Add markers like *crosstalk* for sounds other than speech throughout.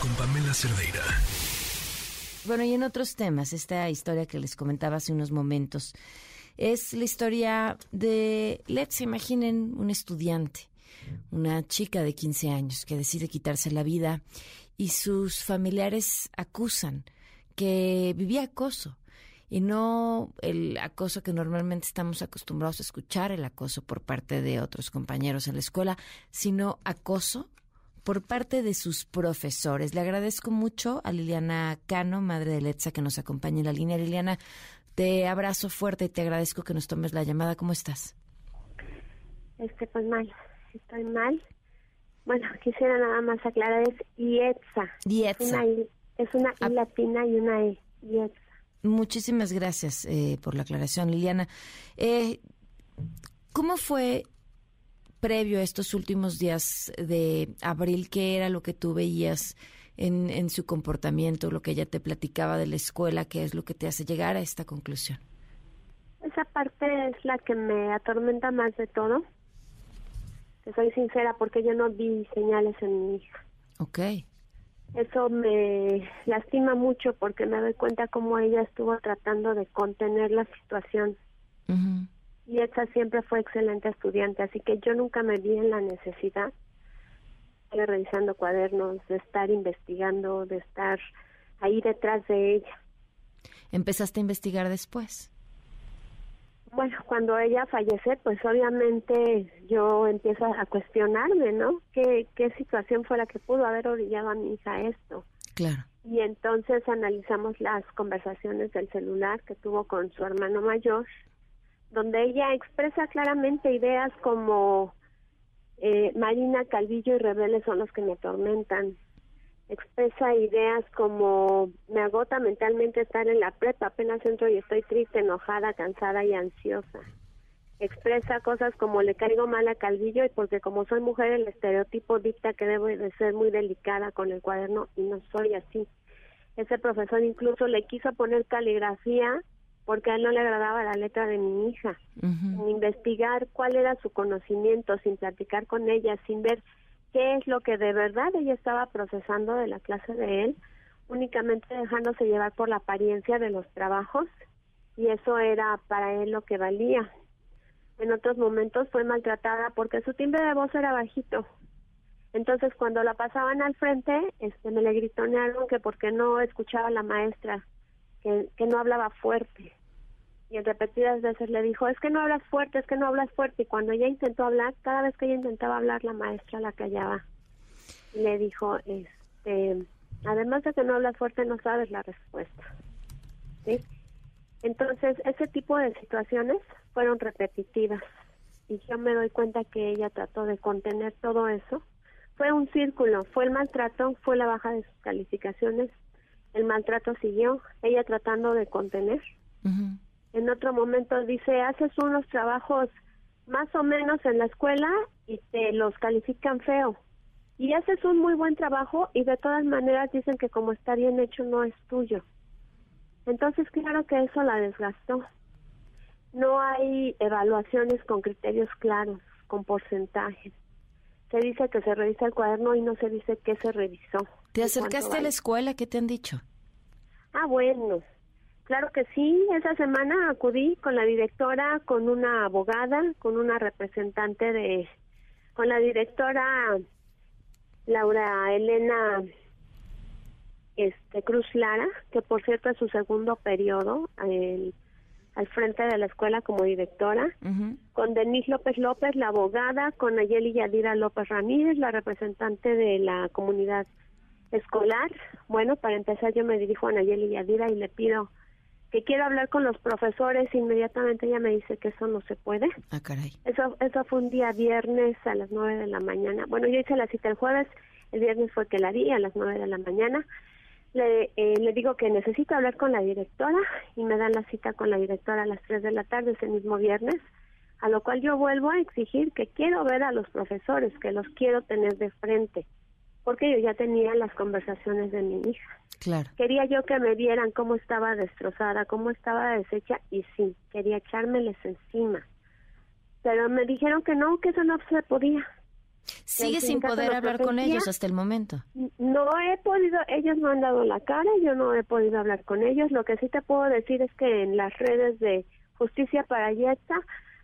Con Pamela Cerdeira. Bueno, y en otros temas, esta historia que les comentaba hace unos momentos es la historia de Let's, imaginen un estudiante, una chica de 15 años que decide quitarse la vida y sus familiares acusan que vivía acoso y no el acoso que normalmente estamos acostumbrados a escuchar, el acoso por parte de otros compañeros en la escuela, sino acoso por parte de sus profesores. Le agradezco mucho a Liliana Cano, madre de Letza, que nos acompaña en la línea. Liliana, te abrazo fuerte y te agradezco que nos tomes la llamada. ¿Cómo estás? Este, pues mal, estoy mal. Bueno, quisiera nada más aclarar, es IETSA. IETSA. Es una, I, latina y una E, IETSA. Muchísimas gracias eh, por la aclaración, Liliana. Eh, ¿Cómo fue previo a estos últimos días de abril? ¿Qué era lo que tú veías en, en su comportamiento, lo que ella te platicaba de la escuela? ¿Qué es lo que te hace llegar a esta conclusión? Esa parte es la que me atormenta más de todo. Te soy sincera porque yo no vi señales en mi hija. Ok. Eso me lastima mucho porque me doy cuenta cómo ella estuvo tratando de contener la situación. Y ella siempre fue excelente estudiante, así que yo nunca me vi en la necesidad de revisando cuadernos, de estar investigando, de estar ahí detrás de ella. ¿Empezaste a investigar después? Bueno, cuando ella fallece, pues obviamente yo empiezo a cuestionarme, ¿no? ¿Qué, qué situación fue la que pudo haber orillado a mi hija a esto? Claro. Y entonces analizamos las conversaciones del celular que tuvo con su hermano mayor, donde ella expresa claramente ideas como eh, Marina Calvillo y Rebeldes son los que me atormentan, expresa ideas como me agota mentalmente estar en la prepa, apenas entro y estoy triste, enojada, cansada y ansiosa. Expresa cosas como le caigo mal a Calvillo y porque como soy mujer el estereotipo dicta que debo de ser muy delicada con el cuaderno y no soy así. Ese profesor incluso le quiso poner caligrafía porque a él no le agradaba la letra de mi hija. Sin investigar cuál era su conocimiento, sin platicar con ella, sin ver qué es lo que de verdad ella estaba procesando de la clase de él, únicamente dejándose llevar por la apariencia de los trabajos y eso era para él lo que valía. En otros momentos fue maltratada porque su timbre de voz era bajito. Entonces cuando la pasaban al frente, este me le gritonearon que porque no escuchaba a la maestra, que, no hablaba fuerte y en repetidas veces le dijo, es que no hablas fuerte, es que no hablas fuerte. Y cuando ella intentó hablar, cada vez que ella intentaba hablar, la maestra la callaba. Y le dijo, este, además de que no hablas fuerte, no sabes la respuesta. ¿Sí? Entonces, ese tipo de situaciones fueron repetitivas. Y yo me doy cuenta que ella trató de contener todo eso. Fue un círculo, fue el maltrato, fue la baja de sus calificaciones, el maltrato siguió, ella tratando de contener en otro momento dice, haces unos trabajos más o menos en la escuela y te los califican feo. Y haces un muy buen trabajo y de todas maneras dicen que como está bien hecho no es tuyo. Entonces claro que eso la desgastó. No hay evaluaciones con criterios claros, con porcentajes. Se dice que se revisa el cuaderno y no se dice qué se revisó. ¿Te acercaste a la escuela? ¿Qué te han dicho? Ah, bueno, Claro que sí, esa semana acudí con la directora, con una abogada, con una representante de, con la directora Laura Elena este Cruz Lara, que por cierto es su segundo periodo al frente de la escuela como directora, con Denise López López, la abogada, con Ayeli Yadira López Ramírez, la representante de la comunidad escolar. Bueno, para empezar yo me dirijo a Nayeli Yadira y le pido que quiero hablar con los profesores, inmediatamente ella me dice que eso no se puede. Ah, caray. Eso, eso fue un día viernes a las nueve de la mañana. Bueno, yo hice la cita el jueves, el viernes fue que la di a las nueve de la mañana. Le, eh, le digo que necesito hablar con la directora y me dan la cita con la directora a las tres de la tarde ese mismo viernes, a lo cual yo vuelvo a exigir que quiero ver a los profesores, que los quiero tener de frente porque yo ya tenía las conversaciones de mi hija. Claro. Quería yo que me vieran cómo estaba destrozada, cómo estaba deshecha y sí, quería echármeles encima. Pero me dijeron que no, que eso no se podía. Sigue sin poder hablar con ellos hasta el momento. No he podido, ellos no han dado la cara, yo no he podido hablar con ellos. Lo que sí te puedo decir es que en las redes de Justicia para Yetza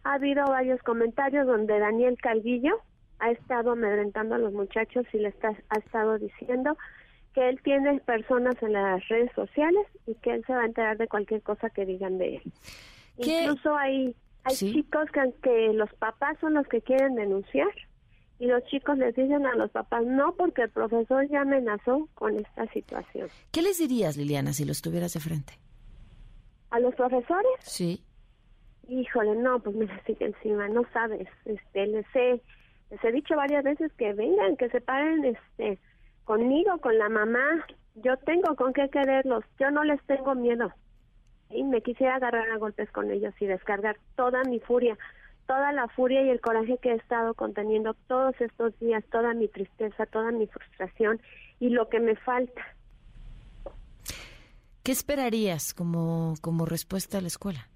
ha habido varios comentarios donde Daniel Calvillo ha estado amedrentando a los muchachos y les ha estado diciendo que él tiene personas en las redes sociales y que él se va a enterar de cualquier cosa que digan de él. Incluso hay, hay chicos que, que los papás son los que quieren denunciar y los chicos les dicen a los papás no porque el profesor ya amenazó con esta situación. ¿Qué les dirías, Liliana, si los tuvieras de frente? ¿A los profesores? Sí. Híjole, no, pues me *laughs* sigue encima, no sabes. Este, les he, les he dicho varias veces que vengan, que se paren este, conmigo, con la mamá. Yo tengo con qué quererlos, yo no les tengo miedo. Y me quisiera agarrar a golpes con ellos y descargar toda mi furia toda la furia y el coraje que he estado conteniendo todos estos días, toda mi tristeza, toda mi frustración y lo que me falta. ¿Qué esperarías como, como respuesta a la escuela?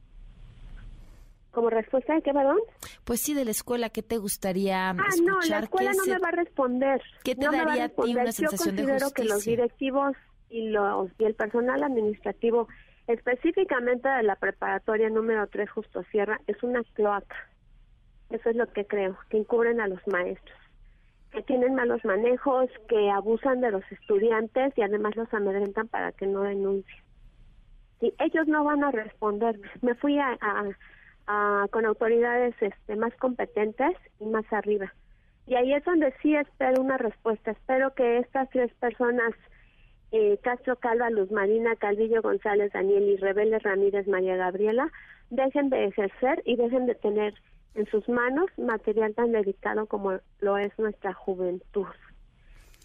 ¿Como respuesta de qué, perdón? Pues sí, de la escuela, ¿qué te gustaría ah, no, la escuela no me va a responder. ¿Qué te daría a, ti una sensación Yo considero que los directivos y, los, y el personal administrativo, específicamente de la preparatoria número 3 Justo Sierra, es una cloaca. Eso es lo que creo, que encubren a los maestros, que tienen malos manejos, que abusan de los estudiantes y además los amedrentan para que no denuncien. Y ellos no van a responder. Me fui a, con autoridades este, más competentes y más arriba. Y ahí es donde sí espero una respuesta. Espero que estas tres personas, eh, Castro Calva, Luz Marina, Calvillo González, Daniel y Rebelde Ramírez, María Gabriela, dejen de ejercer y dejen de tener en sus manos material tan delicado como lo es nuestra juventud.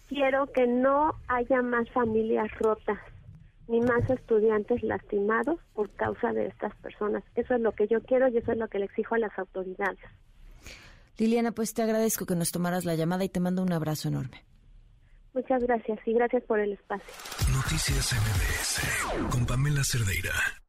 Quiero que no haya más familias rotas ni más estudiantes lastimados por causa de estas personas. Eso es lo que yo quiero y eso es lo que le exijo a las autoridades. Liliana, pues te agradezco que nos tomaras la llamada y te mando un abrazo enorme. Muchas gracias y gracias por el espacio. Noticias MBS con Pamela Cerdeira.